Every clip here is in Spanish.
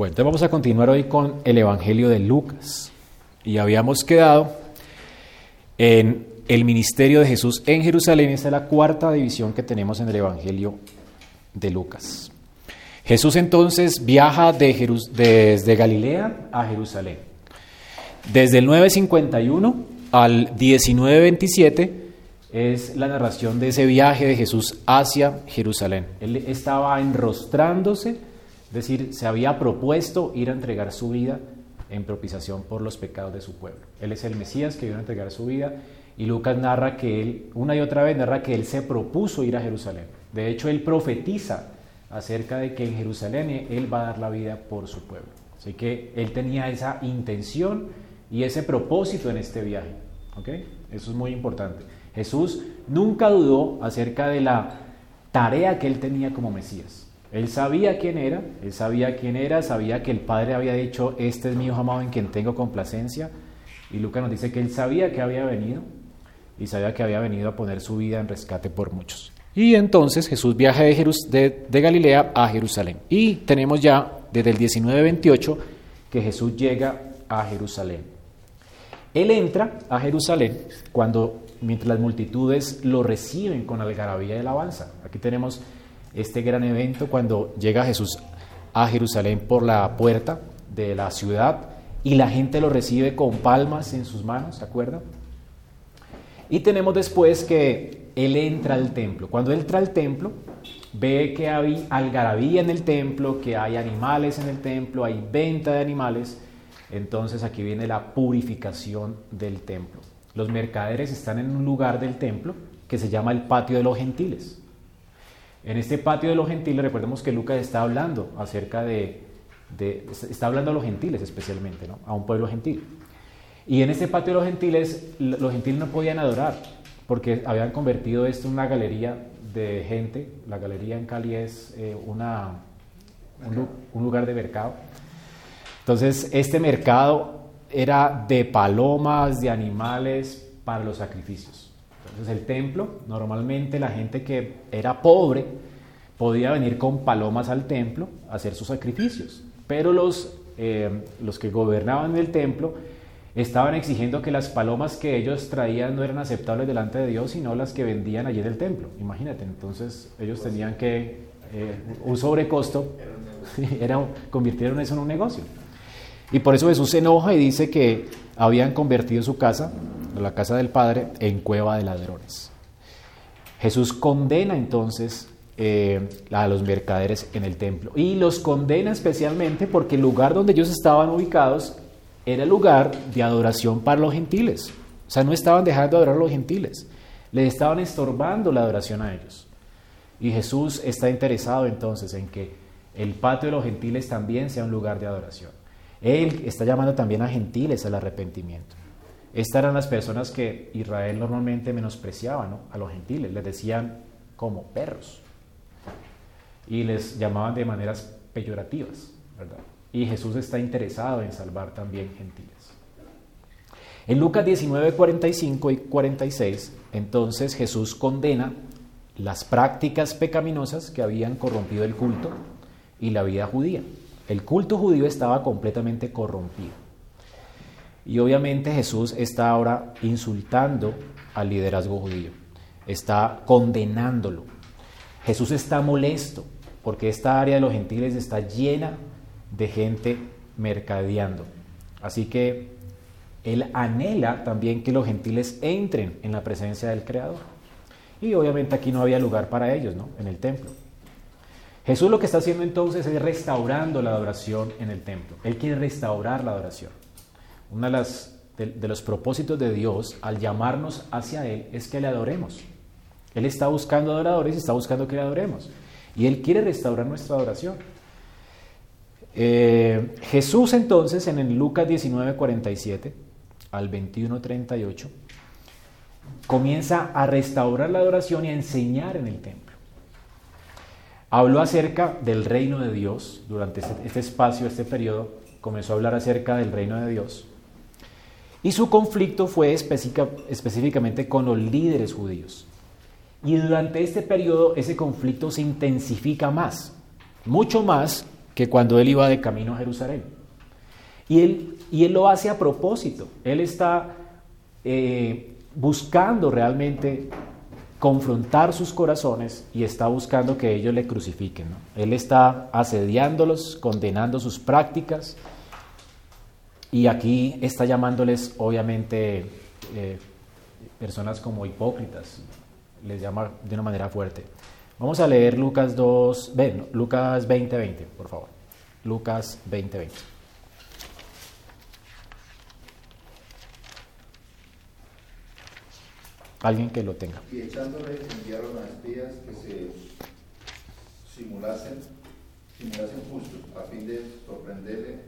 Bueno, entonces vamos a continuar hoy con el Evangelio de Lucas. Y habíamos quedado en el ministerio de Jesús en Jerusalén. Esta es la cuarta división que tenemos en el Evangelio de Lucas. Jesús entonces viaja de desde Galilea a Jerusalén. Desde el 951 al 1927 es la narración de ese viaje de Jesús hacia Jerusalén. Él estaba enrostrándose es decir, se había propuesto ir a entregar su vida en propiciación por los pecados de su pueblo. Él es el Mesías que vino a entregar su vida y Lucas narra que él, una y otra vez narra que él se propuso ir a Jerusalén. De hecho, él profetiza acerca de que en Jerusalén él va a dar la vida por su pueblo. Así que él tenía esa intención y ese propósito en este viaje. Eso es muy importante. Jesús nunca dudó acerca de la tarea que él tenía como Mesías. Él sabía quién era, él sabía quién era, sabía que el Padre había dicho, este es mi Hijo amado en quien tengo complacencia. Y Lucas nos dice que él sabía que había venido y sabía que había venido a poner su vida en rescate por muchos. Y entonces Jesús viaja de, de, Galilea a Jerusalén. Y tenemos ya desde el 1928 que Jesús llega a Jerusalén. Él entra a Jerusalén cuando, mientras las multitudes lo reciben con algarabía y alabanza. Aquí tenemos este gran evento cuando llega Jesús a Jerusalén por la puerta de la ciudad y la gente lo recibe con palmas en sus manos, ¿se acuerdan? Y tenemos después que él entra al templo. Cuando entra al templo, ve que hay algarabía en el templo, que hay animales en el templo, hay venta de animales. Entonces aquí viene la purificación del templo. Los mercaderes están en un lugar del templo que se llama el patio de los gentiles. En este patio de los gentiles, recordemos que Lucas está hablando acerca de, está hablando a los gentiles especialmente, ¿no? a un pueblo gentil. Y en este patio de los gentiles, los gentiles no podían adorar, porque habían convertido esto en una galería de gente. La galería en Cali es eh, una, un lugar de mercado. Entonces, este mercado era de palomas, de animales para los sacrificios. Entonces el templo, normalmente la gente que era pobre podía venir con palomas al templo a hacer sus sacrificios, pero los, eh, los que gobernaban el templo estaban exigiendo que las palomas que ellos traían no eran aceptables delante de Dios, sino las que vendían allí en el templo. Imagínate, entonces ellos tenían que, eh, un sobrecosto, era, convirtieron eso en un negocio. Y por eso Jesús se enoja y dice que habían convertido su casa la casa del Padre, en cueva de ladrones. Jesús condena entonces eh, a los mercaderes en el templo y los condena especialmente porque el lugar donde ellos estaban ubicados era lugar de adoración para los gentiles. O sea, no estaban dejando de adorar a los gentiles, les estaban estorbando la adoración a ellos. Y Jesús está interesado entonces en que el patio de los gentiles también sea un lugar de adoración. Él está llamando también a gentiles al arrepentimiento. Estas eran las personas que Israel normalmente menospreciaba a los gentiles, les decían como perros y les llamaban de maneras peyorativas, ¿verdad? Y Jesús está interesado en salvar también gentiles. En Lucas 19, 45 y 46, entonces Jesús condena las prácticas pecaminosas que habían corrompido el culto y la vida judía. El culto judío estaba completamente corrompido. Y obviamente Jesús está ahora insultando al liderazgo judío, está condenándolo. Jesús está molesto porque esta área de los gentiles está llena de gente mercadeando. Así que él anhela también que los gentiles entren en la presencia del Creador. Y obviamente aquí no había lugar para ellos, ¿no? En el templo. Jesús lo que está haciendo entonces es restaurando la adoración en el templo. Él quiere restaurar la adoración. Uno de, los propósitos de Dios al llamarnos hacia Él es que le adoremos. Él está buscando adoradores y está buscando que le adoremos. Y Él quiere restaurar nuestra adoración. Eh, Jesús entonces en el Lucas 19, 47 al 21, 38 comienza a restaurar la adoración y a enseñar en el templo. Habló acerca del reino de Dios durante este, este espacio, este periodo, comenzó a hablar acerca del reino de Dios. Y su conflicto fue específicamente con los líderes judíos. Y durante este periodo ese conflicto se intensifica más, mucho más que cuando él iba de camino a Jerusalén. Y él, y él lo hace a propósito. Él está eh, buscando realmente confrontar sus corazones y está buscando que ellos le crucifiquen. Él está asediándolos, condenando sus prácticas y aquí está llamándoles obviamente eh, personas como hipócritas, les llama de una manera fuerte. Vamos a leer Lucas 2, ven, Lucas 20, 20, por favor. Lucas 20, 20. Alguien que lo tenga. Y echándole enviaron a espías que se simulasen, simulasen justos a fin de sorprenderle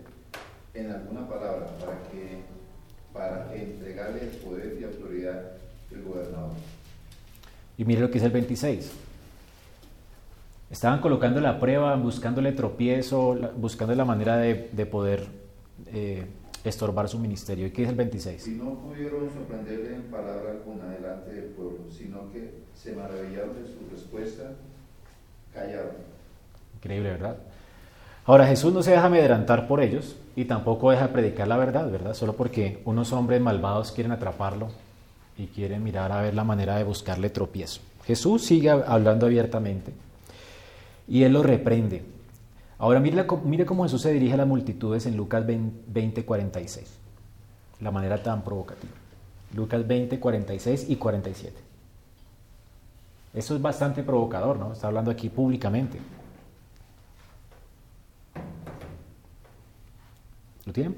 en alguna palabra para que para entregarle el poder y autoridad del gobernador. Y mire lo que es el 26. Estaban colocando la prueba, buscándole tropiezo, buscando la manera de, de poder eh, estorbar su ministerio. ¿Y qué es el 26? Y no pudieron sorprenderle en palabra alguna delante del pueblo, sino que se maravillaron de su respuesta, callaron. Increíble, ¿verdad? Ahora Jesús no se deja amedrentar por ellos y tampoco deja predicar la verdad, ¿verdad? Solo porque unos hombres malvados quieren atraparlo y quieren mirar a ver la manera de buscarle tropiezo. Jesús sigue hablando abiertamente y él lo reprende. Ahora mire, mire cómo Jesús se dirige a las multitudes en Lucas 20, 46. La manera tan provocativa. Lucas 20, 46 y 47. Eso es bastante provocador, ¿no? Está hablando aquí públicamente. ¿Lo tienen?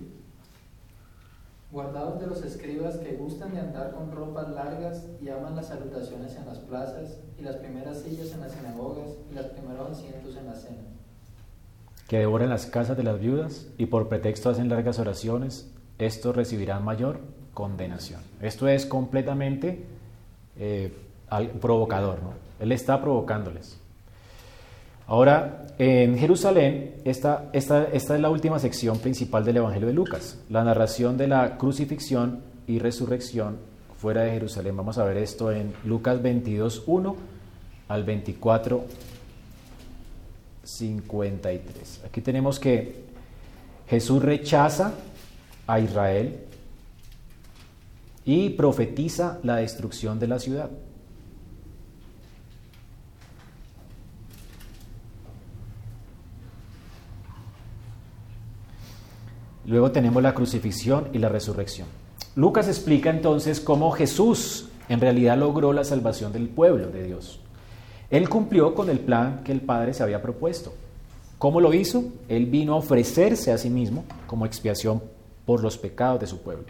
Guardados de los escribas que gustan de andar con ropas largas y aman las salutaciones en las plazas y las primeras sillas en las sinagogas y los primeros asientos en la cena. Que devoran las casas de las viudas y por pretexto hacen largas oraciones, estos recibirán mayor condenación. Esto es completamente eh, provocador, ¿no? Él está provocándoles. Ahora, en Jerusalén, esta, esta, esta, es la última sección principal del Evangelio de Lucas, la narración de la crucifixión y resurrección fuera de Jerusalén. Vamos a ver esto en Lucas 22, 1 al 24, 53. Aquí tenemos que Jesús rechaza a Israel y profetiza la destrucción de la ciudad. Luego tenemos la crucifixión y la resurrección. Lucas explica entonces cómo Jesús en realidad logró la salvación del pueblo de Dios. Él cumplió con el plan que el Padre se había propuesto. ¿Cómo lo hizo? Él vino a ofrecerse a sí mismo como expiación por los pecados de su pueblo.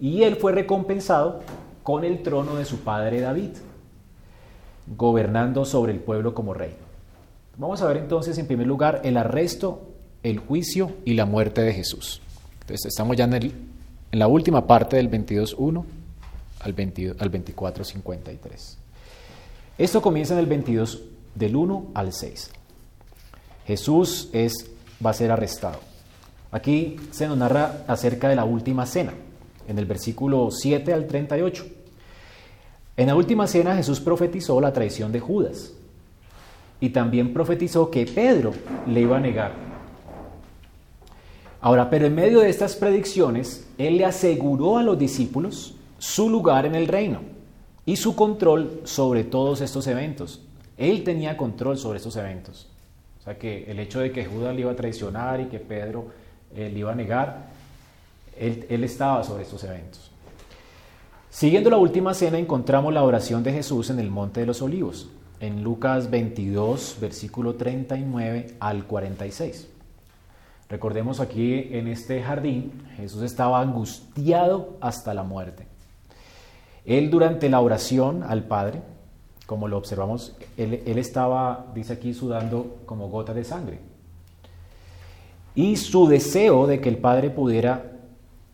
Y él fue recompensado con el trono de su padre David, gobernando sobre el pueblo como rey. Vamos a ver entonces en primer lugar el arresto el juicio y la muerte de Jesús. Entonces estamos ya en, el, en la última parte del 22.1 al, 22, al 24.53. Esto comienza en el 22 del 1 al 6. Jesús es, va a ser arrestado. Aquí se nos narra acerca de la última cena, en el versículo 7 al 38. En la última cena Jesús profetizó la traición de Judas y también profetizó que Pedro le iba a negar Ahora, pero en medio de estas predicciones, Él le aseguró a los discípulos su lugar en el reino y su control sobre todos estos eventos. Él tenía control sobre estos eventos. O sea que el hecho de que Judas le iba a traicionar y que Pedro eh, le iba a negar, él, él estaba sobre estos eventos. Siguiendo la última cena encontramos la oración de Jesús en el Monte de los Olivos, en Lucas 22, versículo 39 al 46. Recordemos aquí en este jardín, Jesús estaba angustiado hasta la muerte. Él durante la oración al Padre, como lo observamos, él, estaba, dice aquí, sudando como gota de sangre. Y su deseo de que el Padre pudiera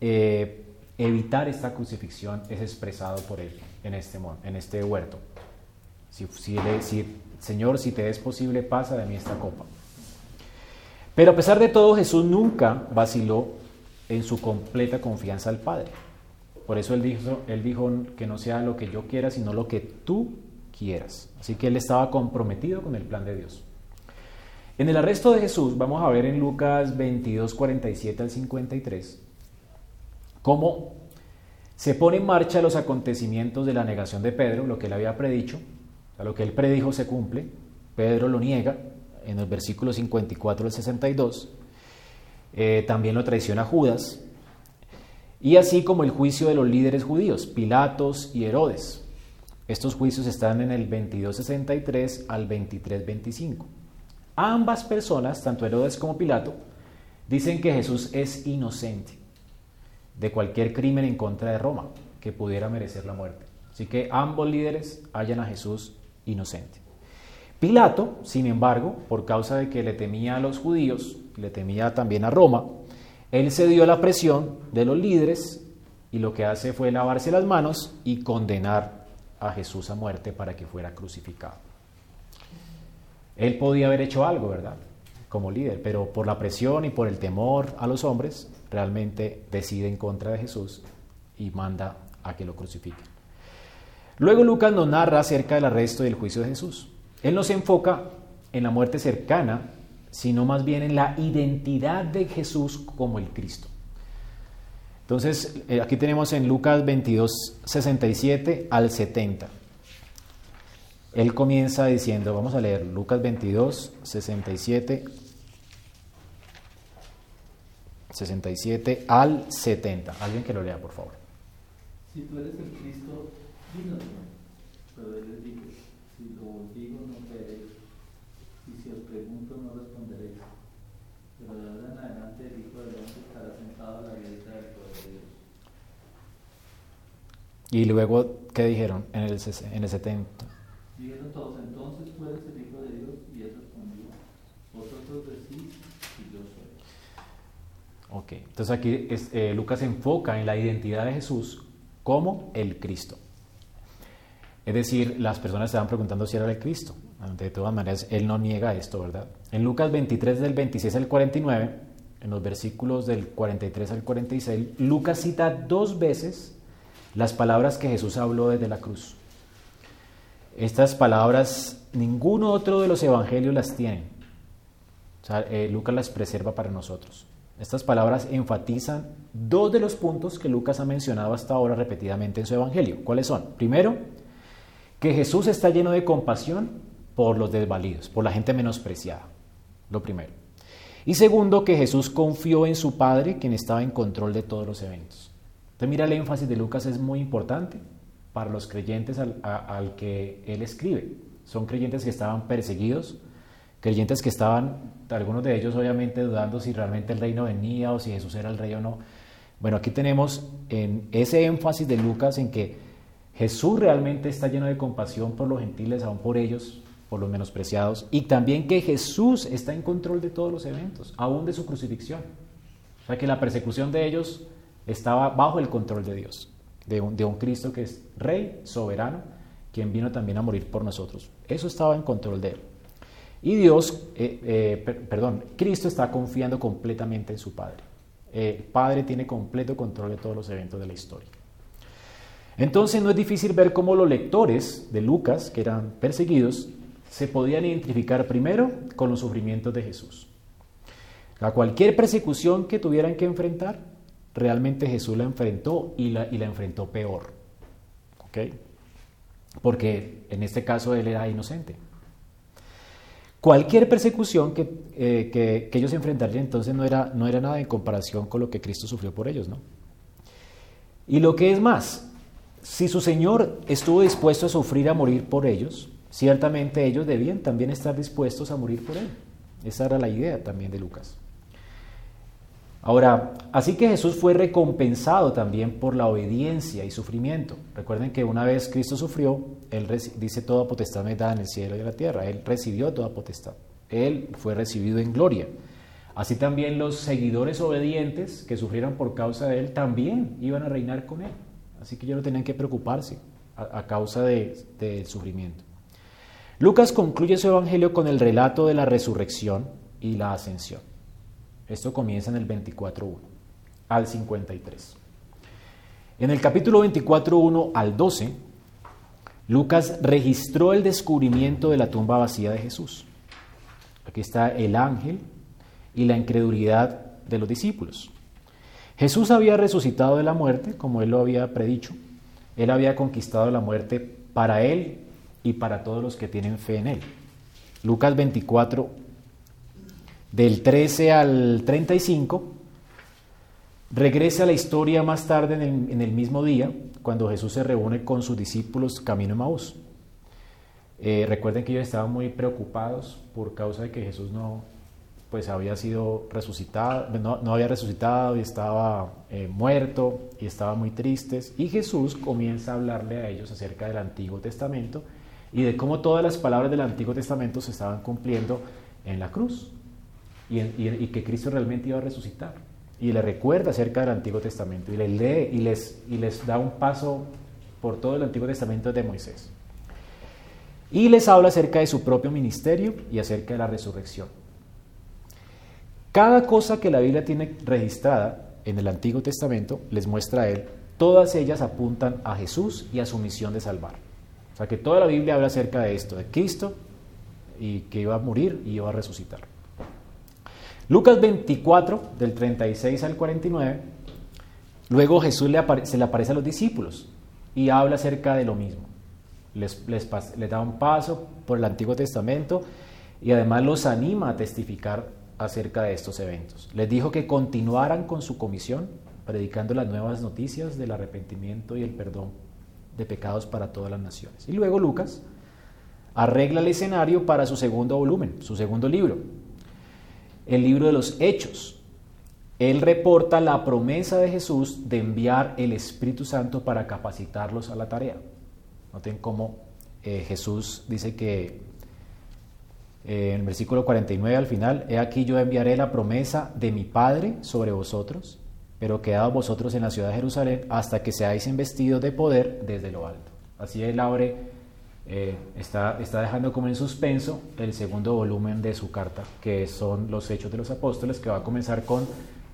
eh, evitar esta crucifixión es expresado por él en este, en este huerto. Si, si, Señor, si te es posible, pasa de mí esta copa. Pero a pesar de todo, Jesús nunca vaciló en su completa confianza al Padre. Por eso él dijo, él dijo que no sea lo que yo quiera, sino lo que tú quieras. Así que él estaba comprometido con el plan de Dios. En el arresto de Jesús, vamos a ver en Lucas 22, 47 al 53, cómo se pone en marcha los acontecimientos de la negación de Pedro, lo que él había predicho, a lo que él predijo se cumple, Pedro lo niega en el versículo 54 al 62, eh, también lo traiciona Judas, y así como el juicio de los líderes judíos, Pilatos y Herodes. Estos juicios están en el 22.63 al 23.25. Ambas personas, tanto Herodes como Pilato, dicen que Jesús es inocente de cualquier crimen en contra de Roma que pudiera merecer la muerte. Así que ambos líderes hallan a Jesús inocente. Pilato, sin embargo, por causa de que le temía a los judíos, le temía también a Roma, él cedió a la presión de los líderes y lo que hace fue lavarse las manos y condenar a Jesús a muerte para que fuera crucificado. Él podía haber hecho algo, ¿verdad? Como líder, pero por la presión y por el temor a los hombres, realmente decide en contra de Jesús y manda a que lo crucifiquen. Luego Lucas nos narra acerca del arresto y del juicio de Jesús. Él no se enfoca en la muerte cercana, sino más bien en la identidad de Jesús como el Cristo. Entonces, eh, aquí tenemos en Lucas 22, 67 al 70 él comienza diciendo, vamos a leer Lucas 22, 67, 67 al 70. Alguien que lo lea, por favor. Si tú eres el Cristo, dínoslo. Pero él les dijo, si lo digo no creeréis, si os pregunto no responderéis. Pero de ahora en adelante el Hijo del Hombre estará sentado a la derecha del poder de Dios. Y luego, ¿qué dijeron en el, en el 70? Dijeron todos, entonces tú eres el Hijo de Dios, y él respondió, vosotros decís y yo soy. Ok, entonces aquí es, eh, Lucas se enfoca en la identidad de Jesús como el Cristo. Es decir, las personas estaban preguntando si era el Cristo. De todas maneras, él no niega esto, ¿verdad? En Lucas 23 del 26 al 49, en los versículos del 43 al 46, Lucas cita dos veces las palabras que Jesús habló desde la cruz. Estas palabras ninguno otro de los evangelios las tiene. O sea, eh, Lucas las preserva para nosotros. Estas palabras enfatizan dos de los puntos que Lucas ha mencionado hasta ahora repetidamente en su evangelio. ¿Cuáles son? Primero, que Jesús está lleno de compasión por los desvalidos, por la gente menospreciada. Lo primero. Y segundo, que Jesús confió en su Padre, quien estaba en control de todos los eventos. Entonces mira, el énfasis de Lucas es muy importante para los creyentes al, que él escribe. Son creyentes que estaban perseguidos, creyentes que estaban, algunos de ellos obviamente dudando si realmente el reino venía o si Jesús era el rey o no. Bueno, aquí tenemos en ese énfasis de Lucas en que Jesús realmente está lleno de compasión por los gentiles, aún por ellos, por los menospreciados, y también que Jesús está en control de todos los eventos, aún de su crucifixión. O sea que la persecución de ellos estaba bajo el control de Dios de un, Cristo que es rey, soberano, quien vino también a morir por nosotros. Eso estaba en control de él. Y Dios, eh, eh, perdón, Cristo está confiando completamente en su Padre. el Padre tiene completo control de todos los eventos de la historia. Entonces no es difícil ver cómo los lectores de Lucas, que eran perseguidos, se podían identificar primero con los sufrimientos de Jesús. A cualquier persecución que tuvieran que enfrentar, realmente Jesús la enfrentó y la, y la enfrentó peor. ¿Ok? Porque en este caso él era inocente. Cualquier persecución que, eh, que, que, ellos enfrentarían entonces no era, no era nada en comparación con lo que Cristo sufrió por ellos, ¿no? Y lo que es más, si su Señor estuvo dispuesto a sufrir, a morir por ellos, ciertamente ellos debían también estar dispuestos a morir por Él. Esa era la idea también de Lucas. Ahora, así que Jesús fue recompensado también por la obediencia y sufrimiento. Recuerden que una vez Cristo sufrió, Él dice toda potestad me da en el cielo y en la tierra. Él recibió toda potestad. Él fue recibido en gloria. Así también los seguidores obedientes que sufrieron por causa de Él también iban a reinar con Él. Así que ellos no tenían que preocuparse a, causa del sufrimiento. Lucas concluye su evangelio con el relato de la resurrección y la ascensión. Esto comienza en el 24.1 al 53. En el capítulo 24.1 al 12, Lucas registró el descubrimiento de la tumba vacía de Jesús. Aquí está el ángel y la incredulidad de los discípulos. Jesús había resucitado de la muerte, como él lo había predicho. Él había conquistado la muerte para él y para todos los que tienen fe en él. Lucas 24, del 13 al 35, regresa a la historia más tarde en el, mismo día, cuando Jesús se reúne con sus discípulos camino a Maús. Eh, recuerden que ellos estaban muy preocupados por causa de que Jesús no pues había sido resucitado, no, no había resucitado y estaba eh, muerto y estaban muy tristes. Y Jesús comienza a hablarle a ellos acerca del Antiguo Testamento y de cómo todas las palabras del Antiguo Testamento se estaban cumpliendo en la cruz y, que Cristo realmente iba a resucitar. Y le recuerda acerca del Antiguo Testamento y les lee y les, y les da un paso por todo el Antiguo Testamento de Moisés. Y les habla acerca de su propio ministerio y acerca de la resurrección. Cada cosa que la Biblia tiene registrada en el Antiguo Testamento les muestra a él, todas ellas apuntan a Jesús y a su misión de salvar. O sea que toda la Biblia habla acerca de esto, de Cristo y que iba a morir y iba a resucitar. Lucas 24, del 36 al 49, luego Jesús se le aparece a los discípulos y habla acerca de lo mismo. Les da un paso por el Antiguo Testamento y además los anima a testificar acerca de estos eventos. Les dijo que continuaran con su comisión, predicando las nuevas noticias del arrepentimiento y el perdón de pecados para todas las naciones. Y luego Lucas arregla el escenario para su segundo volumen, su segundo libro, el libro de los Hechos. Él reporta la promesa de Jesús de enviar el Espíritu Santo para capacitarlos a la tarea. Noten cómo eh, Jesús dice que eh, en el versículo 49 al final, he aquí yo enviaré la promesa de mi Padre sobre vosotros, pero quedaos vosotros en la ciudad de Jerusalén hasta que seáis investidos de poder desde lo alto. Así él abre, eh, está, está dejando como en suspenso el segundo volumen de su carta, que son los Hechos de los Apóstoles, que va a comenzar con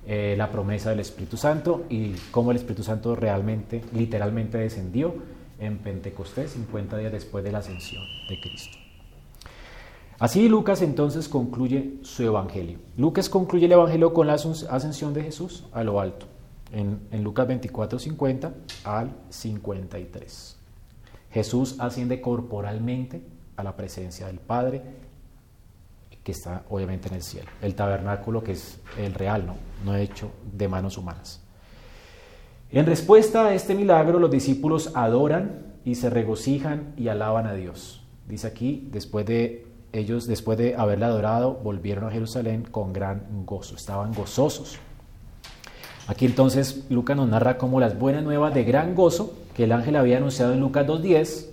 eh, la promesa del Espíritu Santo y cómo el Espíritu Santo realmente, literalmente descendió en Pentecostés, 50 días después de la ascensión de Cristo. Así Lucas entonces concluye su evangelio. Lucas concluye el evangelio con la ascensión de Jesús a lo alto, en, Lucas 24, 50 al 53. Jesús asciende corporalmente a la presencia del Padre, que está obviamente en el cielo. El tabernáculo que es el real, no hecho de manos humanas. En respuesta a este milagro, los discípulos adoran y se regocijan y alaban a Dios. Dice aquí, después de ellos, después de haberle adorado, volvieron a Jerusalén con gran gozo, estaban gozosos. Aquí entonces Lucas nos narra como las buenas nuevas de gran gozo que el ángel había anunciado en Lucas 2.10,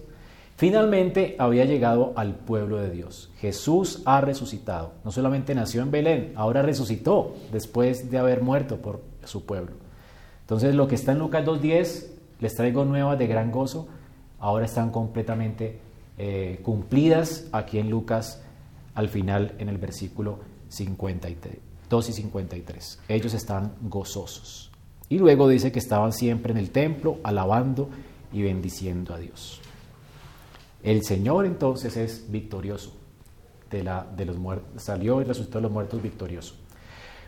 finalmente había llegado al pueblo de Dios. Jesús ha resucitado. No solamente nació en Belén, ahora resucitó después de haber muerto por su pueblo. Entonces lo que está en Lucas 2.10, les traigo nuevas de gran gozo, ahora están completamente eh, cumplidas aquí en Lucas al final en el versículo 53, 2 y 53. Ellos están gozosos. Y luego dice que estaban siempre en el templo alabando y bendiciendo a Dios. El Señor entonces es victorioso. De, la, de los muertos, salió y resucitó de los muertos victorioso.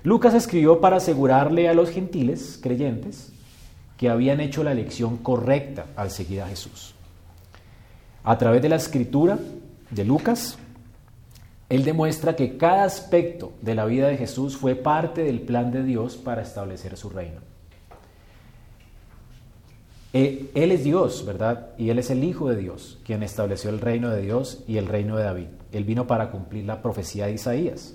Lucas escribió para asegurarle a los gentiles creyentes que habían hecho la elección correcta al seguir a Jesús. A través de la escritura de Lucas, él demuestra que cada aspecto de la vida de Jesús fue parte del plan de Dios para establecer su reino. Eh, él es Dios, ¿verdad? Y Él es el Hijo de Dios, quien estableció el reino de Dios y el reino de David. Él vino para cumplir la profecía de Isaías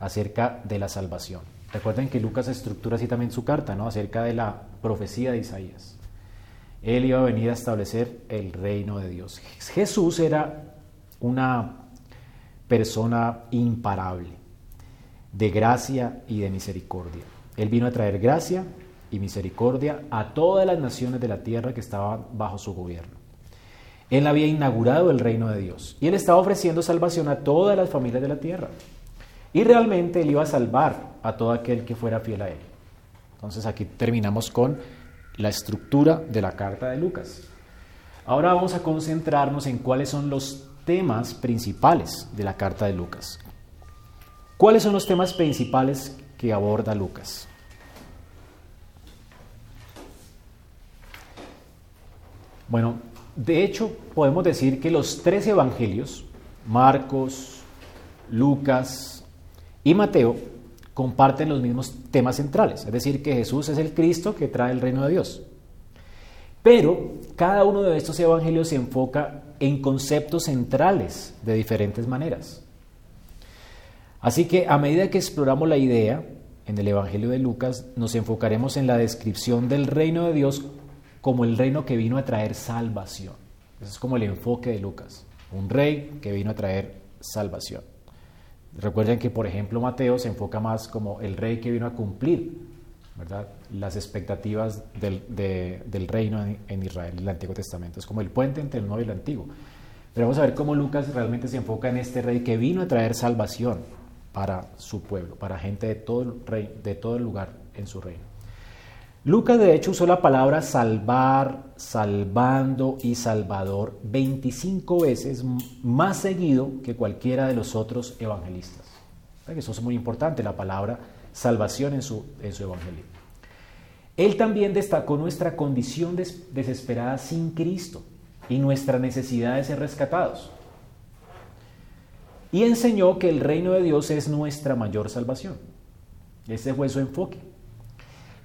acerca de la salvación. Recuerden que Lucas estructura así también su carta, ¿no? Acerca de la profecía de Isaías. Él iba a venir a establecer el reino de Dios. Jesús era una persona imparable, de gracia y de misericordia. Él vino a traer gracia y misericordia a todas las naciones de la tierra que estaban bajo su gobierno. Él había inaugurado el reino de Dios y él estaba ofreciendo salvación a todas las familias de la tierra. Y realmente él iba a salvar a todo aquel que fuera fiel a él. Entonces aquí terminamos con la estructura de la carta de Lucas. Ahora vamos a concentrarnos en cuáles son los temas principales de la carta de Lucas. ¿Cuáles son los temas principales que aborda Lucas? Bueno, de hecho, podemos decir que los tres evangelios, Marcos, Lucas y Mateo, comparten los mismos temas centrales, es decir, que Jesús es el Cristo que trae el reino de Dios. Pero cada uno de estos evangelios se enfoca en conceptos centrales de diferentes maneras. Así que a medida que exploramos la idea en el Evangelio de Lucas, nos enfocaremos en la descripción del reino de Dios como el reino que vino a traer salvación. Ese es como el enfoque de Lucas, un rey que vino a traer salvación. Recuerden que, por ejemplo, Mateo se enfoca más como el rey que vino a cumplir ¿verdad? las expectativas del, del reino en, en, Israel, el Antiguo Testamento. Es como el puente entre el Nuevo y el Antiguo. Pero vamos a ver cómo Lucas realmente se enfoca en este rey que vino a traer salvación para su pueblo, para gente de todo rey, de todo el lugar en su reino. Lucas de hecho usó la palabra salvar, salvando y salvador 25 veces más seguido que cualquiera de los otros evangelistas. Eso es muy importante, la palabra salvación en su, en su evangelio. Él también destacó nuestra condición des, desesperada sin Cristo y nuestra necesidad de ser rescatados. Y enseñó que el reino de Dios es nuestra mayor salvación. Ese fue su enfoque.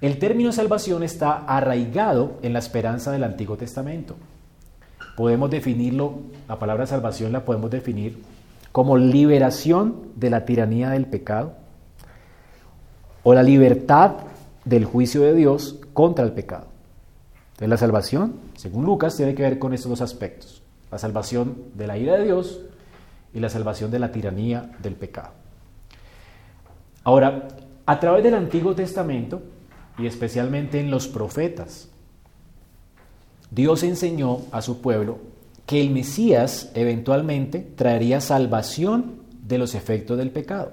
El término salvación está arraigado en la esperanza del Antiguo Testamento. Podemos definirlo, la palabra salvación la podemos definir como liberación de la tiranía del pecado o la libertad del juicio de Dios contra el pecado. Entonces la salvación, según Lucas, tiene que ver con estos dos aspectos. La salvación de la ira de Dios y la salvación de la tiranía del pecado. Ahora, a través del Antiguo Testamento, y especialmente en los profetas, Dios enseñó a su pueblo que el Mesías eventualmente traería salvación de los efectos del pecado.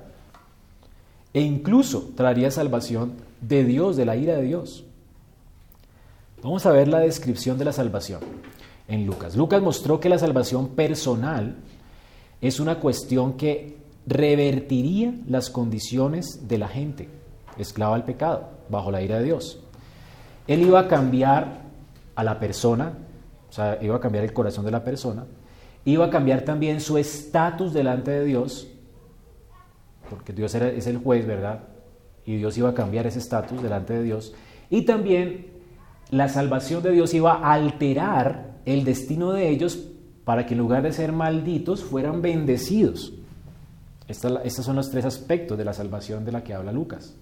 E incluso traería salvación de Dios, de la ira de Dios. Vamos a ver la descripción de la salvación en Lucas. Lucas mostró que la salvación personal es una cuestión que revertiría las condiciones de la gente esclava al pecado bajo la ira de Dios. Él iba a cambiar a la persona, o sea, iba a cambiar el corazón de la persona, iba a cambiar también su estatus delante de Dios, porque Dios es el juez, ¿verdad? Y Dios iba a cambiar ese estatus delante de Dios. Y también la salvación de Dios iba a alterar el destino de ellos para que en lugar de ser malditos fueran bendecidos. estos son los tres aspectos de la salvación de la que habla Lucas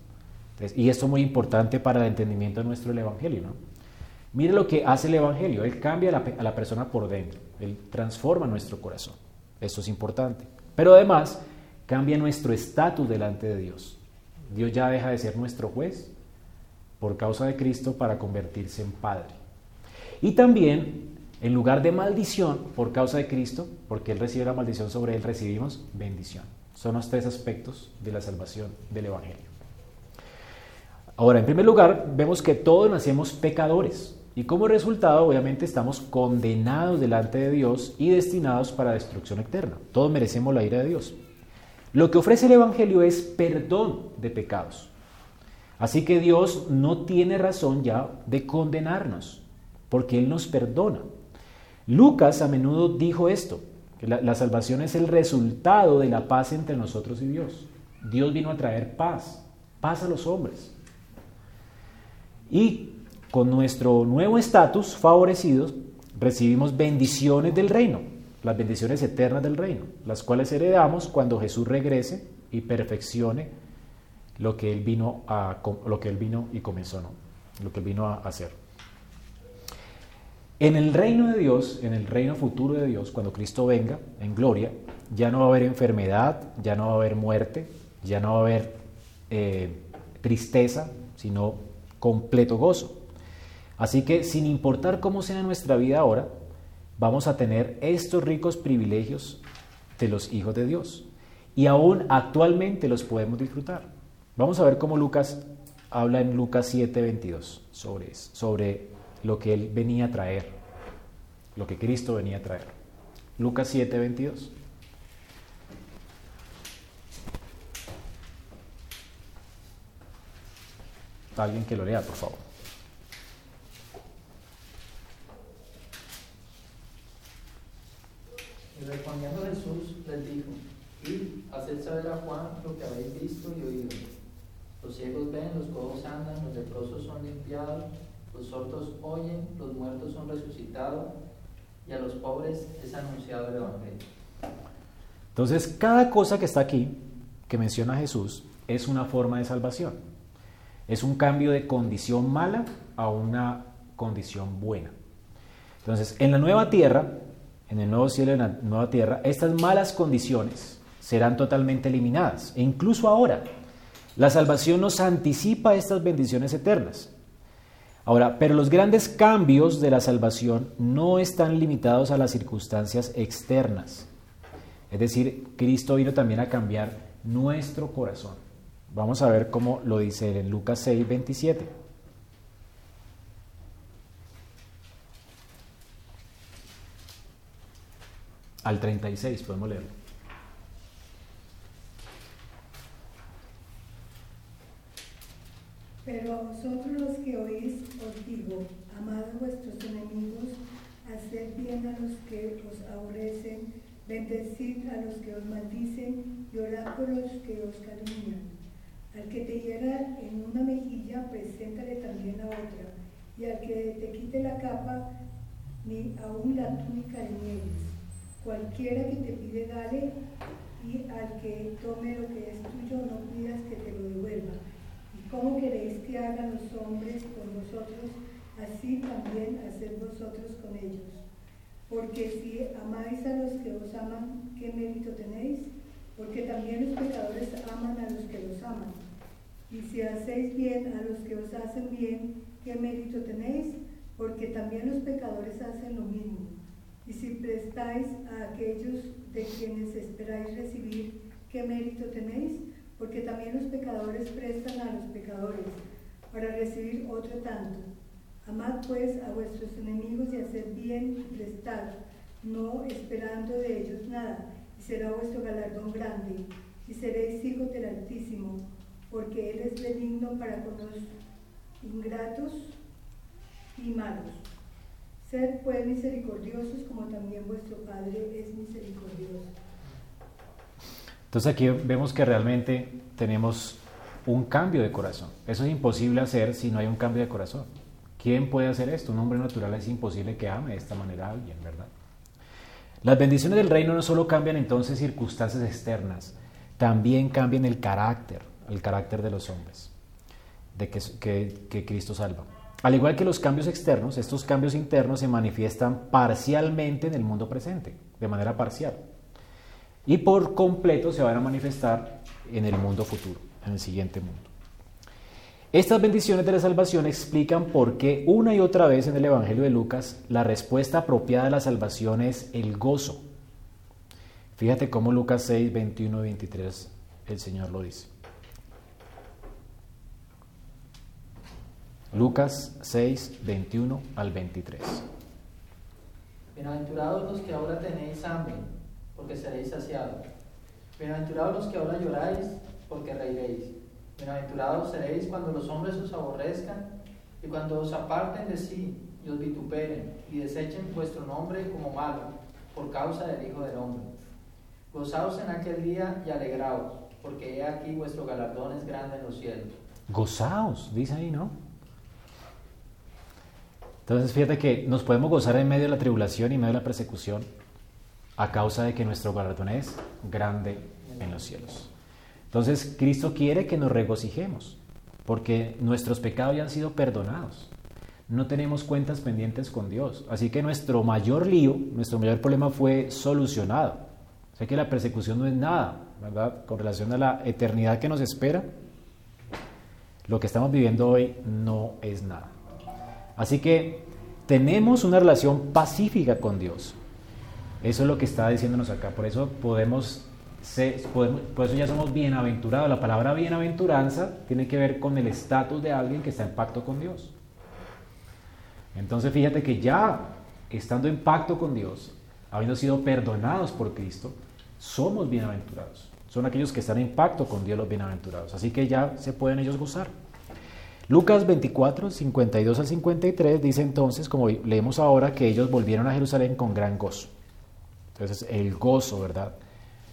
y esto es muy importante para el entendimiento de nuestro Evangelio. ¿no? Mire lo que hace el Evangelio. Él cambia a la, a la persona por dentro. Él transforma nuestro corazón. Eso es importante. Pero además cambia nuestro estatus delante de Dios. Dios ya deja de ser nuestro juez por causa de Cristo para convertirse en Padre. Y también, en lugar de maldición por causa de Cristo, porque Él recibe la maldición sobre Él, recibimos bendición. Son los tres aspectos de la salvación del Evangelio. Ahora, en primer lugar, vemos que todos nacemos pecadores y como resultado, obviamente, estamos condenados delante de Dios y destinados para destrucción eterna. Todos merecemos la ira de Dios. Lo que ofrece el Evangelio es perdón de pecados. Así que Dios no tiene razón ya de condenarnos, porque Él nos perdona. Lucas a menudo dijo esto, la, la salvación es el resultado de la paz entre nosotros y Dios. Dios vino a traer paz, paz a los hombres. Y con nuestro nuevo estatus favorecidos, recibimos bendiciones del reino, las bendiciones eternas del reino, las cuales heredamos cuando Jesús regrese y perfeccione lo que él vino a lo que él vino y comenzó, ¿no? Lo que él vino a hacer. En el reino de Dios, en el reino futuro de Dios, cuando Cristo venga en gloria, ya no va a haber enfermedad, ya no va a haber muerte, ya no va a haber eh, tristeza, sino completo gozo. Así que sin importar cómo sea nuestra vida ahora, vamos a tener estos ricos privilegios de los hijos de Dios. Y aún actualmente los podemos disfrutar. Vamos a ver cómo Lucas habla en Lucas 7:22 sobre, sobre lo que él venía a traer, lo que Cristo venía a traer. Lucas 7:22. Alguien que lo lea, por favor. Y respondiendo Jesús les dijo, id, haced saber a Juan lo que habéis visto y oído. Los ciegos ven, los cojos andan, los leprosos son limpiados, los sordos oyen, los muertos son resucitados, y a los pobres es anunciado el Evangelio. Entonces, cada cosa que está aquí, que menciona Jesús, es una forma de salvación. Es un cambio de condición mala a una condición buena. Entonces, en la nueva tierra, en el nuevo cielo y en la nueva tierra, estas malas condiciones serán totalmente eliminadas. E incluso ahora, la salvación nos anticipa estas bendiciones eternas. Ahora, pero los grandes cambios de la salvación no están limitados a las circunstancias externas. Es decir, Cristo vino también a cambiar nuestro corazón. Vamos a ver cómo lo dice él en Lucas 6, 27. Al 36 podemos leerlo. Pero a vosotros los que oís os digo, amad a vuestros enemigos, haced bien a los que os aborrecen, bendecid a los que os maldicen y orad por los que os calumnian. Al que te hiera en una mejilla, preséntale también la otra, y al que te quite la capa, ni aún la túnica le niegues. Cualquiera que te pide, dale, y al que tome lo que es tuyo, no pidas que te lo devuelva. ¿Y cómo queréis que hagan los hombres con vosotros? Así también haced vosotros con ellos. Porque si amáis a los que os aman, ¿qué mérito tenéis? Porque también los pecadores aman a los que los aman. Y si hacéis bien a los que os hacen bien, ¿qué mérito tenéis? Porque también los pecadores hacen lo mismo. Y si prestáis a aquellos de quienes esperáis recibir, ¿qué mérito tenéis? Porque también los pecadores prestan a los pecadores para recibir otro tanto. Amad pues a vuestros enemigos y haced bien y prestad, no esperando de ellos nada, y será vuestro galardón grande, y seréis hijos del Altísimo, porque Él es benigno para con los ingratos y malos. Sed pues misericordiosos como también vuestro Padre es misericordioso. Entonces aquí vemos que realmente tenemos un cambio de corazón. Eso es imposible hacer si no hay un cambio de corazón. ¿Quién puede hacer esto? Un hombre natural es imposible que ame de esta manera a alguien, ¿verdad? Las bendiciones del reino no solo cambian entonces circunstancias externas, también cambian el carácter, el carácter de los hombres, de que, Cristo salva. Al igual que los cambios externos, estos cambios internos se manifiestan parcialmente en el mundo presente, de manera parcial. Y por completo se van a manifestar en el mundo futuro, en el siguiente mundo. Estas bendiciones de la salvación explican por qué una y otra vez en el Evangelio de Lucas la respuesta apropiada a la salvación es el gozo. Fíjate cómo Lucas 6, 21 y 23 el Señor lo dice. Lucas 6, 21 al 23. Bienaventurados los que ahora tenéis hambre, porque seréis saciados. Bienaventurados los que ahora lloráis, porque reiréis. Bienaventurados seréis cuando los hombres os aborrezcan y cuando os aparten de sí y os vituperen y desechen vuestro nombre como malo por causa del Hijo del Hombre. Gozaos en aquel día y alegraos, porque he aquí vuestro galardón es grande en los cielos. Gozaos, dice ahí, ¿no? Entonces fíjate que nos podemos gozar en medio de la tribulación y en medio de la persecución a causa de que nuestro galardón es grande en los cielos. Entonces Cristo quiere que nos regocijemos porque nuestros pecados ya han sido perdonados. No tenemos cuentas pendientes con Dios. Así que nuestro mayor lío, nuestro mayor problema fue solucionado. O sea que la persecución no es nada, ¿verdad? Con relación a la eternidad que nos espera, lo que estamos viviendo hoy no es nada. Así que tenemos una relación pacífica con Dios. Eso es lo que está diciéndonos acá. Por eso podemos, por eso ya somos bienaventurados. La palabra bienaventuranza tiene que ver con el estatus de alguien que está en pacto con Dios. Entonces fíjate que ya estando en pacto con Dios, habiendo sido perdonados por Cristo, somos bienaventurados. Son aquellos que están en pacto con Dios los bienaventurados. Así que ya se pueden ellos gozar. Lucas 24, 52 al 53 dice entonces, como leemos ahora, que ellos volvieron a Jerusalén con gran gozo. Entonces, el gozo, ¿verdad?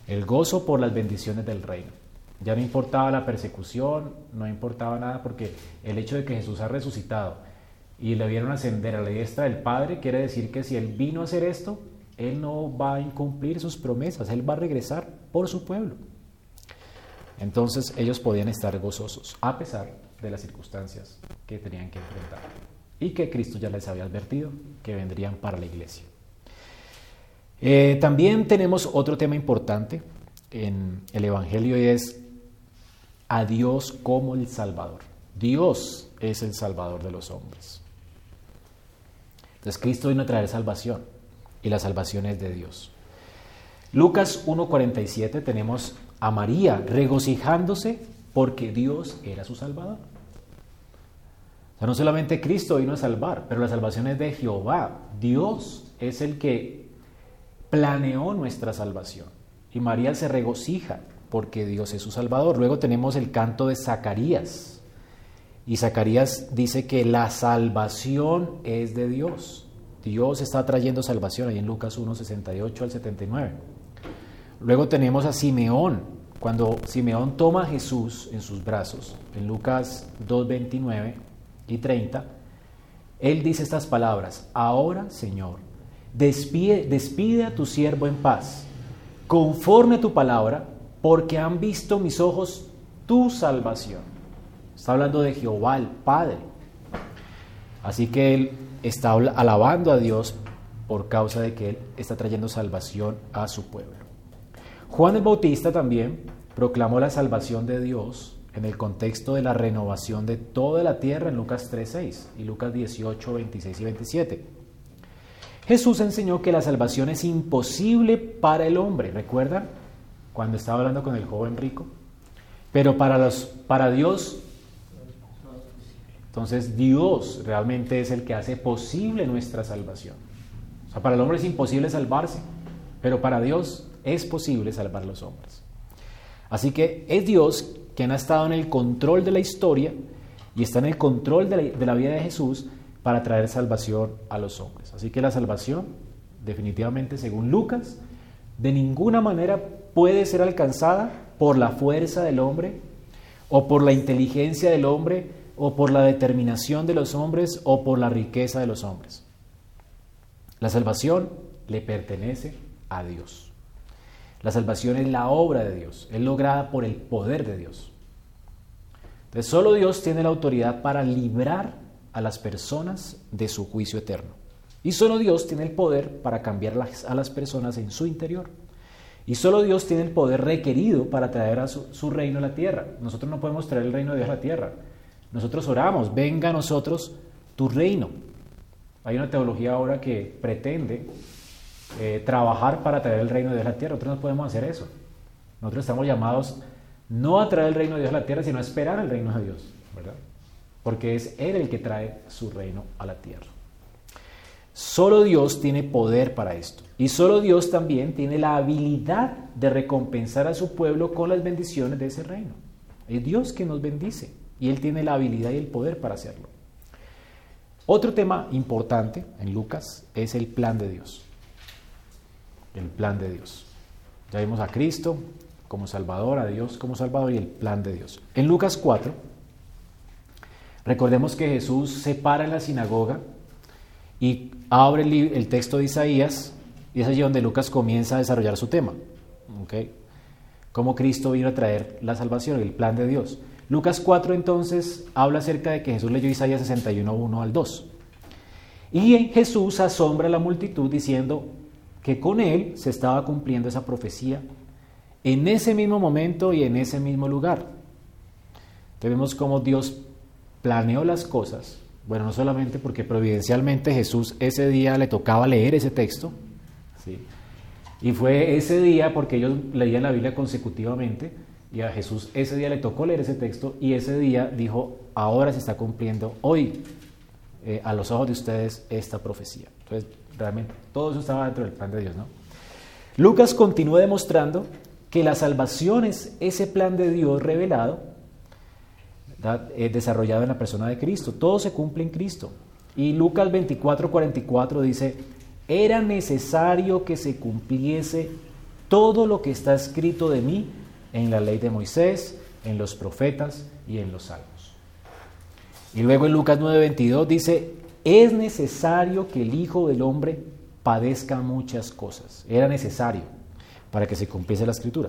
El gozo por las bendiciones del reino. Ya no importaba la persecución, no importaba nada, porque el hecho de que Jesús ha resucitado y le vieron ascender a la diestra del Padre, quiere decir que si Él vino a hacer esto, Él no va a incumplir sus promesas, Él va a regresar por su pueblo. Entonces ellos podían estar gozosos, a pesar de las circunstancias que tenían que enfrentar y que Cristo ya les había advertido que vendrían para la iglesia. Eh, también tenemos otro tema importante en el Evangelio y es a Dios como el Salvador. Dios es el Salvador de los hombres. Entonces Cristo vino a traer salvación y la salvación es de Dios. Lucas 1.47 tenemos a María regocijándose porque Dios era su Salvador. O sea, no solamente Cristo vino a salvar, pero la salvación es de Jehová. Dios es el que planeó nuestra salvación. Y María se regocija porque Dios es su Salvador. Luego tenemos el canto de Zacarías. Y Zacarías dice que la salvación es de Dios. Dios está trayendo salvación ahí en Lucas 1, 68 al 79. Luego tenemos a Simeón, cuando Simeón toma a Jesús en sus brazos, en Lucas 2, 29 y 30, él dice estas palabras, ahora Señor, despide, despide a tu siervo en paz, conforme a tu palabra, porque han visto mis ojos tu salvación. Está hablando de Jehová el Padre. Así que él está alabando a Dios por causa de que él está trayendo salvación a su pueblo. Juan el Bautista también proclamó la salvación de Dios en el contexto de la renovación de toda la tierra en Lucas 3.6 y Lucas 18, 26 y 27. Jesús enseñó que la salvación es imposible para el hombre, ¿recuerdan? Cuando estaba hablando con el joven rico. Pero para, los, para Dios, entonces Dios realmente es el que hace posible nuestra salvación. O sea, para el hombre es imposible salvarse, pero para Dios es posible salvar a los hombres. Así que es Dios quien ha estado en el control de la historia y está en el control de la, de la vida de Jesús para traer salvación a los hombres. Así que la salvación, definitivamente, según Lucas, de ninguna manera puede ser alcanzada por la fuerza del hombre o por la inteligencia del hombre o por la determinación de los hombres o por la riqueza de los hombres. La salvación le pertenece a Dios. La salvación es la obra de Dios, es lograda por el poder de Dios. Entonces, solo Dios tiene la autoridad para librar a las personas de su juicio eterno. Y solo Dios tiene el poder para cambiar a las personas en su interior. Y solo Dios tiene el poder requerido para traer a su, su, reino a la tierra. Nosotros no podemos traer el reino de Dios a la tierra. Nosotros oramos, venga a nosotros tu reino. Hay una teología ahora que pretende eh, trabajar para traer el reino de Dios a la tierra. Nosotros no podemos hacer eso. Nosotros estamos llamados no a traer el reino de Dios a la tierra, sino a esperar el reino de Dios, ¿verdad? Porque es Él el que trae su reino a la tierra. Solo Dios tiene poder para esto. Y solo Dios también tiene la habilidad de recompensar a su pueblo con las bendiciones de ese reino. Es Dios que nos bendice y Él tiene la habilidad y el poder para hacerlo. Otro tema importante en Lucas es el plan de Dios el plan de Dios. Ya vimos a Cristo como Salvador, a Dios como Salvador y el plan de Dios. En Lucas 4, recordemos que Jesús se para en la sinagoga y abre el, texto de Isaías y es allí donde Lucas comienza a desarrollar su tema. ¿okay? Cómo Cristo vino a traer la salvación, el plan de Dios. Lucas 4 entonces habla acerca de que Jesús leyó Isaías 61, 1 al 2. Y Jesús asombra a la multitud diciendo, que con él se estaba cumpliendo esa profecía en ese mismo momento y en ese mismo lugar. vemos cómo Dios planeó las cosas, bueno, no solamente porque providencialmente Jesús ese día le tocaba leer ese texto, ¿sí? y fue ese día porque ellos leían la Biblia consecutivamente, y a Jesús ese día le tocó leer ese texto, y ese día dijo, ahora se está cumpliendo hoy eh, a los ojos de ustedes esta profecía. Entonces, realmente todo eso estaba dentro del plan de Dios, ¿no? Lucas continúa demostrando que la salvación es ese plan de Dios revelado, eh, desarrollado en la persona de Cristo. Todo se cumple en Cristo. Y Lucas 24, 44 dice, era necesario que se cumpliese todo lo que está escrito de mí en la ley de Moisés, en los profetas y en los salmos. Y luego en Lucas 9:22 dice, es necesario que el Hijo del Hombre padezca muchas cosas. Era necesario para que se cumpliese la escritura.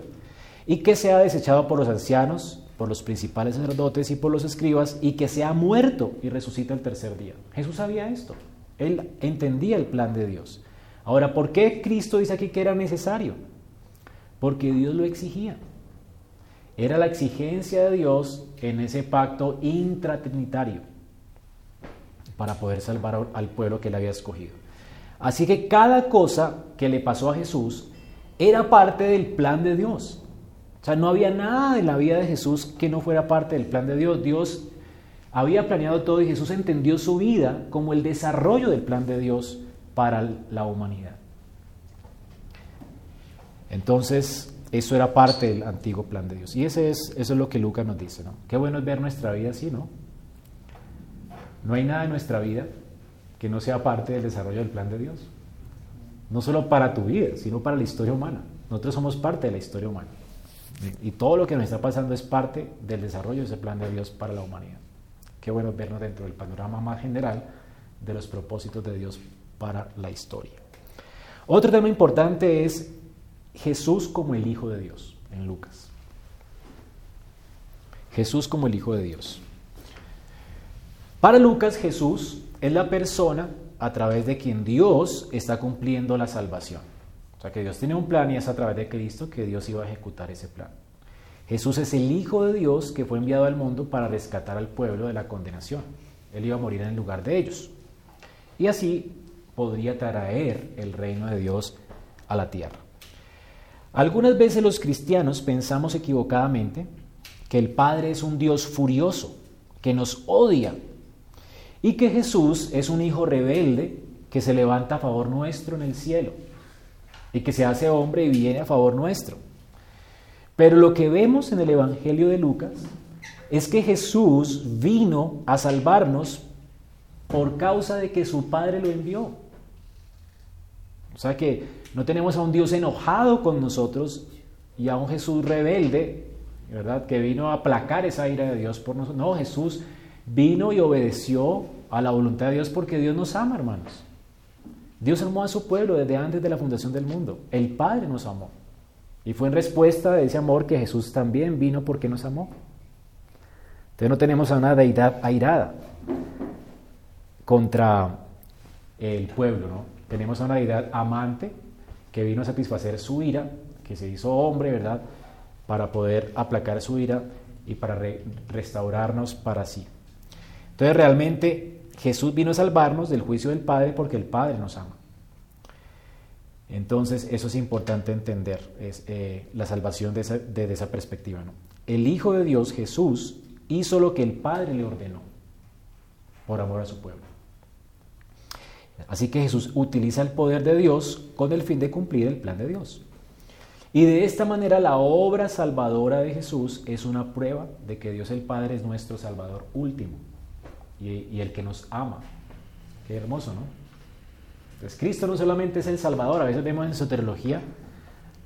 Y que sea desechado por los ancianos, por los principales sacerdotes y por los escribas, y que sea muerto y resucita el tercer día. Jesús sabía esto. Él entendía el plan de Dios. Ahora, ¿por qué Cristo dice aquí que era necesario? Porque Dios lo exigía. Era la exigencia de Dios en ese pacto intratrinitario para poder salvar al pueblo que él había escogido. Así que cada cosa que le pasó a Jesús era parte del plan de Dios. O sea, no había nada en la vida de Jesús que no fuera parte del plan de Dios. Dios había planeado todo y Jesús entendió su vida como el desarrollo del plan de Dios para la humanidad. Entonces, eso era parte del antiguo plan de Dios. Y ese es, eso es lo que Lucas nos dice, ¿no? Qué bueno es ver nuestra vida así, ¿no? No hay nada en nuestra vida que no sea parte del desarrollo del plan de Dios. No solo para tu vida, sino para la historia humana. Nosotros somos parte de la historia humana. Y todo lo que nos está pasando es parte del desarrollo de ese plan de Dios para la humanidad. Qué bueno vernos dentro del panorama más general de los propósitos de Dios para la historia. Otro tema importante es Jesús como el Hijo de Dios en Lucas. Jesús como el Hijo de Dios. Para Lucas, Jesús es la persona a través de quien Dios está cumpliendo la salvación. O sea que Dios tiene un plan y es a través de Cristo que Dios iba a ejecutar ese plan. Jesús es el Hijo de Dios que fue enviado al mundo para rescatar al pueblo de la condenación. Él iba a morir en el lugar de ellos. Y así podría traer el reino de Dios a la tierra. Algunas veces los cristianos pensamos equivocadamente que el Padre es un Dios furioso, que nos odia, y que Jesús es un hijo rebelde que se levanta a favor nuestro en el cielo, y que se hace hombre y viene a favor nuestro. Pero lo que vemos en el Evangelio de Lucas es que Jesús vino a salvarnos por causa de que su Padre lo envió. O sea que no tenemos a un Dios enojado con nosotros y a un Jesús rebelde, ¿verdad? Que vino a aplacar esa ira de Dios por nosotros. No, Jesús vino y obedeció a la voluntad de Dios porque Dios nos ama, hermanos. Dios amó a su pueblo desde antes de la fundación del mundo. El Padre nos amó. Y fue en respuesta de ese amor que Jesús también vino porque nos amó. Entonces no tenemos a una deidad airada contra el pueblo, ¿no? Tenemos a una deidad amante que vino a satisfacer su ira, que se hizo hombre, ¿verdad? Para poder aplacar su ira y para restaurarnos para sí. Entonces realmente Jesús vino a salvarnos del juicio del Padre porque el Padre nos ama. Entonces eso es importante entender, eh, la salvación desde esa, esa perspectiva. ¿no? El Hijo de Dios, Jesús, hizo lo que el Padre le ordenó por amor a su pueblo. Así que Jesús utiliza el poder de Dios con el fin de cumplir el plan de Dios. Y de esta manera la obra salvadora de Jesús es una prueba de que Dios el Padre es nuestro Salvador último y, el que nos ama. Qué hermoso, ¿no? Entonces Cristo no solamente es el Salvador, a veces vemos en soterología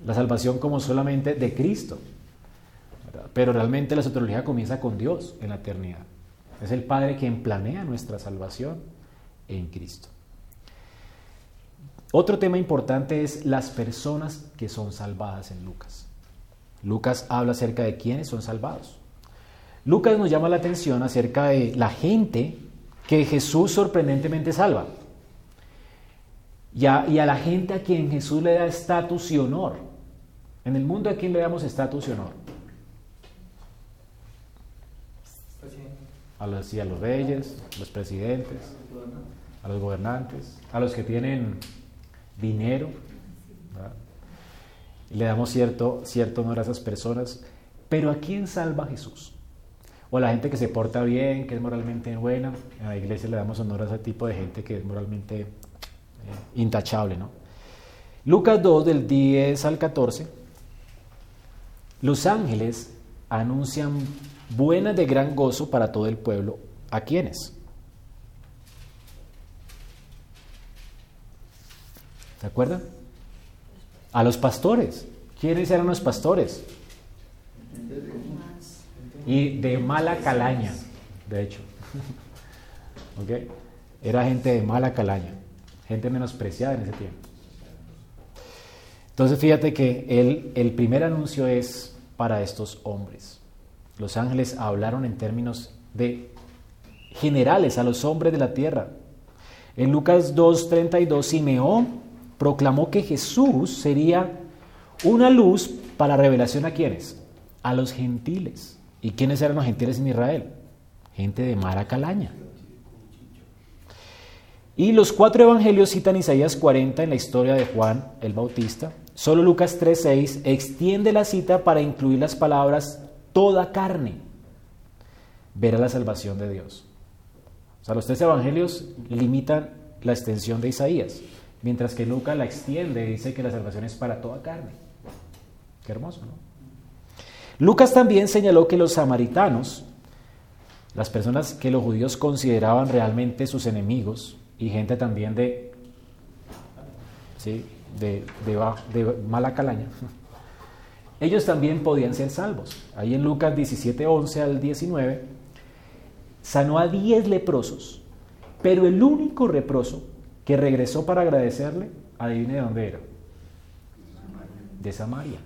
la salvación como solamente de Cristo, pero realmente la soterología comienza con Dios en la eternidad. Es el Padre quien planea nuestra salvación en Cristo. Otro tema importante es las personas que son salvadas en Lucas. Lucas habla acerca de quiénes son salvados. Lucas nos llama la atención acerca de la gente que Jesús sorprendentemente salva. Y a, la gente a quien Jesús le da estatus y honor. En el mundo a quién le damos estatus y honor. A los, a los reyes, a los presidentes, a los gobernantes, a los que tienen dinero. Le damos cierto, cierto honor a esas personas. Pero ¿a quién salva Jesús? O a la gente que se porta bien, que es moralmente buena. En la iglesia le damos honor a ese tipo de gente que es moralmente eh, intachable. ¿no? Lucas 2, del 10 al 14. Los ángeles anuncian buenas de gran gozo para todo el pueblo. ¿A quiénes? ¿Se acuerdan? A los pastores. ¿Quiénes eran los pastores? Y de mala calaña, de hecho. Era gente de mala calaña, gente menospreciada en ese tiempo. Entonces fíjate que el, el primer anuncio es para estos hombres. Los ángeles hablaron en términos de generales a los hombres de la tierra. En Lucas 2.32, Simeón proclamó que Jesús sería una luz para revelación a quienes? A los gentiles. ¿Y quiénes eran los gentiles en Israel? Gente de mala calaña. Y los cuatro evangelios citan Isaías 40 en la historia de Juan el Bautista. Solo Lucas 3.6 extiende la cita para incluir las palabras toda carne verá la salvación de Dios. O sea, los tres evangelios limitan la extensión de Isaías, mientras que Lucas la extiende y dice que la salvación es para toda carne. Qué hermoso, ¿no? Lucas también señaló que los samaritanos, las personas que los judíos consideraban realmente sus enemigos, y gente también de, ¿sí? de, de, mala calaña, ellos también podían ser salvos. Ahí en Lucas 17, 11 al 19, sanó a 10 leprosos, pero el único leproso que regresó para agradecerle, adivine de dónde era. De Samaria.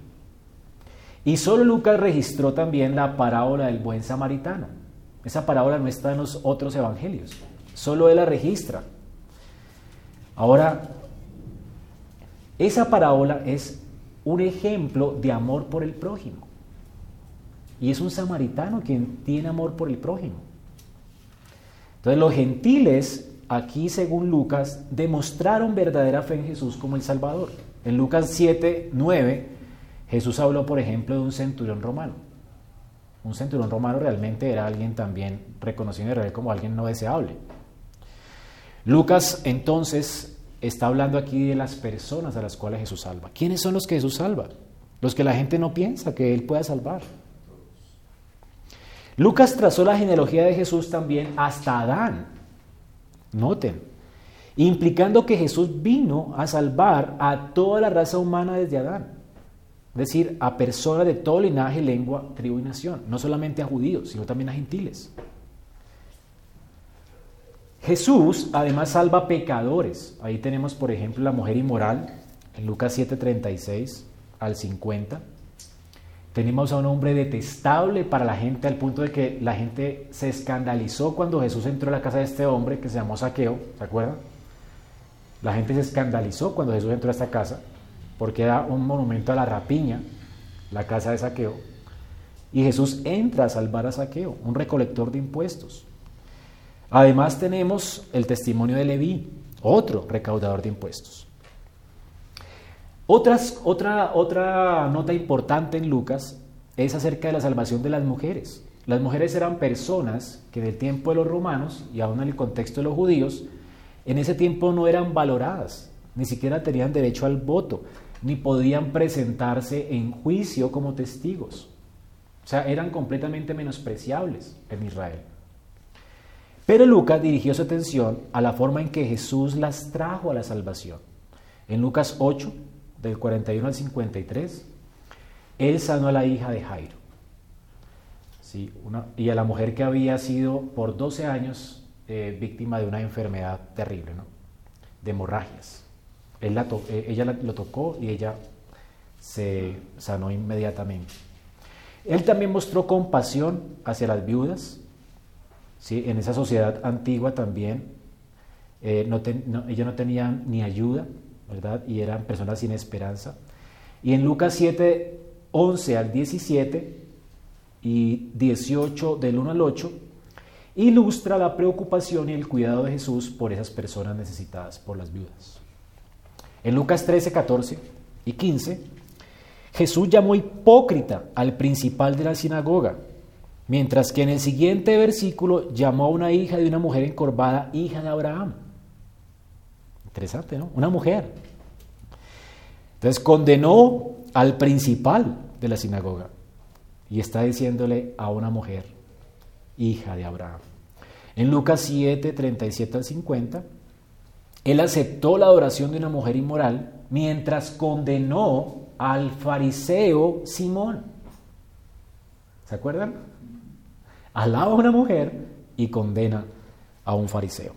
Y solo Lucas registró también la parábola del buen samaritano. Esa parábola no está en los otros evangelios, solo él la registra. Ahora, esa parábola es un ejemplo de amor por el prójimo. Y es un samaritano quien tiene amor por el prójimo. Entonces los gentiles, aquí según Lucas, demostraron verdadera fe en Jesús como el Salvador. En Lucas 7, 9, Jesús habló, por ejemplo, de un centurión romano. Un centurión romano realmente era alguien también reconocido en Israel como alguien no deseable. Lucas entonces está hablando aquí de las personas a las cuales Jesús salva. ¿Quiénes son los que Jesús salva? Los que la gente no piensa que Él pueda salvar. Lucas trazó la genealogía de Jesús también hasta Adán. Noten, implicando que Jesús vino a salvar a toda la raza humana desde Adán. Es decir, a personas de todo linaje, lengua, tribu y nación. No solamente a judíos, sino también a gentiles. Jesús además salva pecadores. Ahí tenemos, por ejemplo, la mujer inmoral en Lucas 7:36 al 50. Tenemos a un hombre detestable para la gente al punto de que la gente se escandalizó cuando Jesús entró a la casa de este hombre que se llamó Saqueo, ¿se acuerdan? La gente se escandalizó cuando Jesús entró a esta casa porque era un monumento a la rapiña, la casa de Saqueo. Y Jesús entra a salvar a Saqueo, un recolector de impuestos. Además tenemos el testimonio de Leví, otro recaudador de impuestos. Otras, otra, otra nota importante en Lucas es acerca de la salvación de las mujeres. Las mujeres eran personas que del tiempo de los romanos y aún en el contexto de los judíos, en ese tiempo no eran valoradas, ni siquiera tenían derecho al voto, ni podían presentarse en juicio como testigos. O sea, eran completamente menospreciables en Israel. Pero Lucas dirigió su atención a la forma en que Jesús las trajo a la salvación. En Lucas 8, del 41 al 53, él sanó a la hija de Jairo. Sí, y a la mujer que había sido por 12 años eh, víctima de una enfermedad terrible, de hemorragias. Eh, ella lo tocó y ella se sanó inmediatamente. Él también mostró compasión hacia las viudas, en esa sociedad antigua también, eh, no ellos no tenían ni ayuda, ¿verdad? Y eran personas sin esperanza. Y en Lucas 7, 11 al 17 y 18 del 1 al 8, ilustra la preocupación y el cuidado de Jesús por esas personas necesitadas, por las viudas. En Lucas 13, 14 y 15, Jesús llamó hipócrita al principal de la sinagoga Mientras que en el siguiente versículo llamó a una hija de una mujer encorvada hija de Abraham. Interesante, ¿no? Una mujer. Entonces condenó al principal de la sinagoga. y está diciéndole a una mujer, hija de Abraham. En Lucas 7, 37 al 50, él aceptó la adoración de una mujer inmoral mientras condenó al fariseo Simón. ¿Se acuerdan? Alaba a una mujer y condena a un fariseo.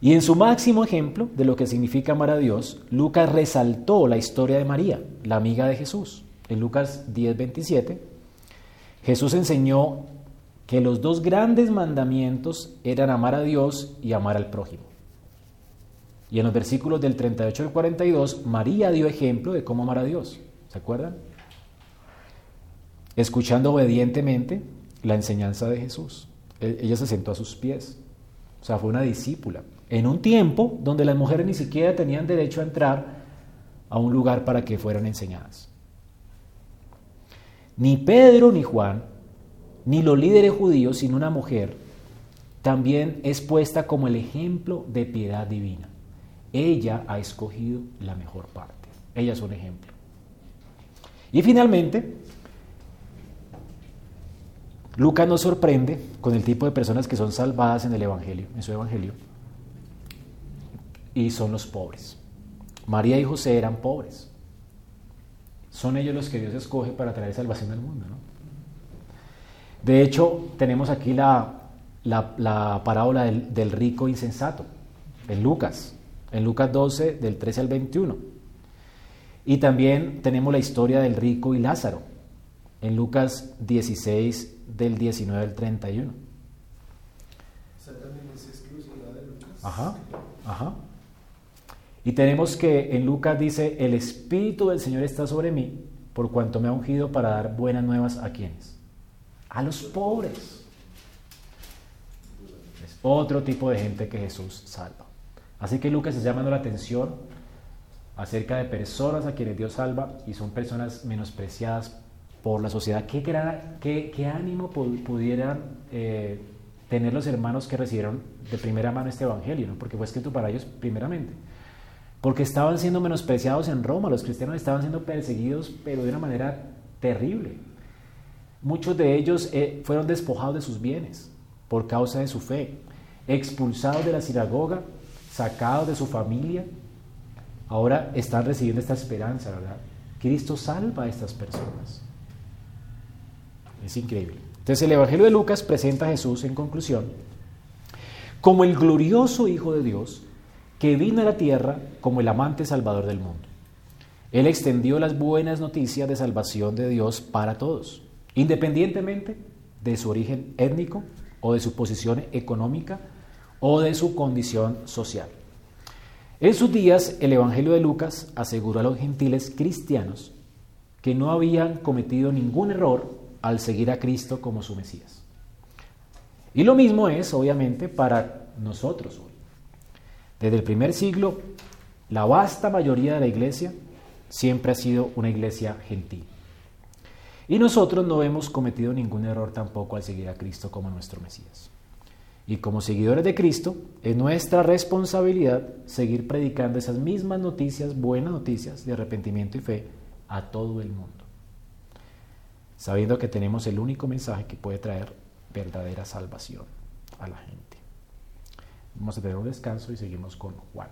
Y en su máximo ejemplo de lo que significa amar a Dios, Lucas resaltó la historia de María, la amiga de Jesús. En Lucas 10:27, Jesús enseñó que los dos grandes mandamientos eran amar a Dios y amar al prójimo. Y en los versículos del 38 al 42, María dio ejemplo de cómo amar a Dios. ¿Se acuerdan? Escuchando obedientemente la enseñanza de Jesús. E-, ella se sentó a sus pies. O sea, fue una discípula. En un tiempo donde las mujeres ni siquiera tenían derecho a entrar a un lugar para que fueran enseñadas. Ni Pedro ni Juan, ni los líderes judíos, sino una mujer, también es puesta como el ejemplo de piedad divina. Ella ha escogido la mejor parte. Ella es un ejemplo. Y finalmente, Lucas nos sorprende con el tipo de personas que son salvadas en el Evangelio, en su Evangelio, y son los pobres. María y José eran pobres. Son ellos los que Dios escoge para traer salvación al mundo. De hecho, tenemos aquí la, la, parábola del rico insensato, en Lucas, en Lucas 12, del 13 al 21. Y también tenemos la historia del rico y Lázaro, en Lucas 16, del 19 al 31. ¿Esa también es exclusiva de Lucas? Ajá, ajá. Y tenemos que en Lucas dice, el Espíritu del Señor está sobre mí, por cuanto me ha ungido para dar buenas nuevas a quienes. A los pobres. Es otro tipo de gente que Jesús salva. Así que Lucas está llamando la atención acerca de personas a quienes Dios salva y son personas menospreciadas por la sociedad. ¿Qué, qué, qué ánimo pudieran eh, tener los hermanos que recibieron de primera mano este Evangelio? ¿no? Porque fue escrito para ellos primeramente. Porque estaban siendo menospreciados en Roma, los cristianos estaban siendo perseguidos, pero de una manera terrible. Muchos de ellos eh, fueron despojados de sus bienes por causa de su fe, expulsados de la sinagoga, sacados de su familia. Ahora están recibiendo esta esperanza, ¿verdad? Cristo salva a estas personas. Es increíble. Entonces el Evangelio de Lucas presenta a Jesús en conclusión como el glorioso Hijo de Dios que vino a la tierra como el amante salvador del mundo. Él extendió las buenas noticias de salvación de Dios para todos, independientemente de su origen étnico o de su posición económica o de su condición social. En sus días, el Evangelio de Lucas aseguró a los gentiles cristianos que no habían cometido ningún error al seguir a Cristo como su Mesías. Y lo mismo es, obviamente, para nosotros hoy. Desde el primer siglo, la vasta mayoría de la iglesia siempre ha sido una iglesia gentil. Y nosotros no hemos cometido ningún error tampoco al seguir a Cristo como nuestro Mesías. Y como seguidores de Cristo, es nuestra responsabilidad seguir predicando esas mismas noticias, buenas noticias de arrepentimiento y fe a todo el mundo. Sabiendo que tenemos el único mensaje que puede traer verdadera salvación a la gente. Vamos a tener un descanso y seguimos con Juan.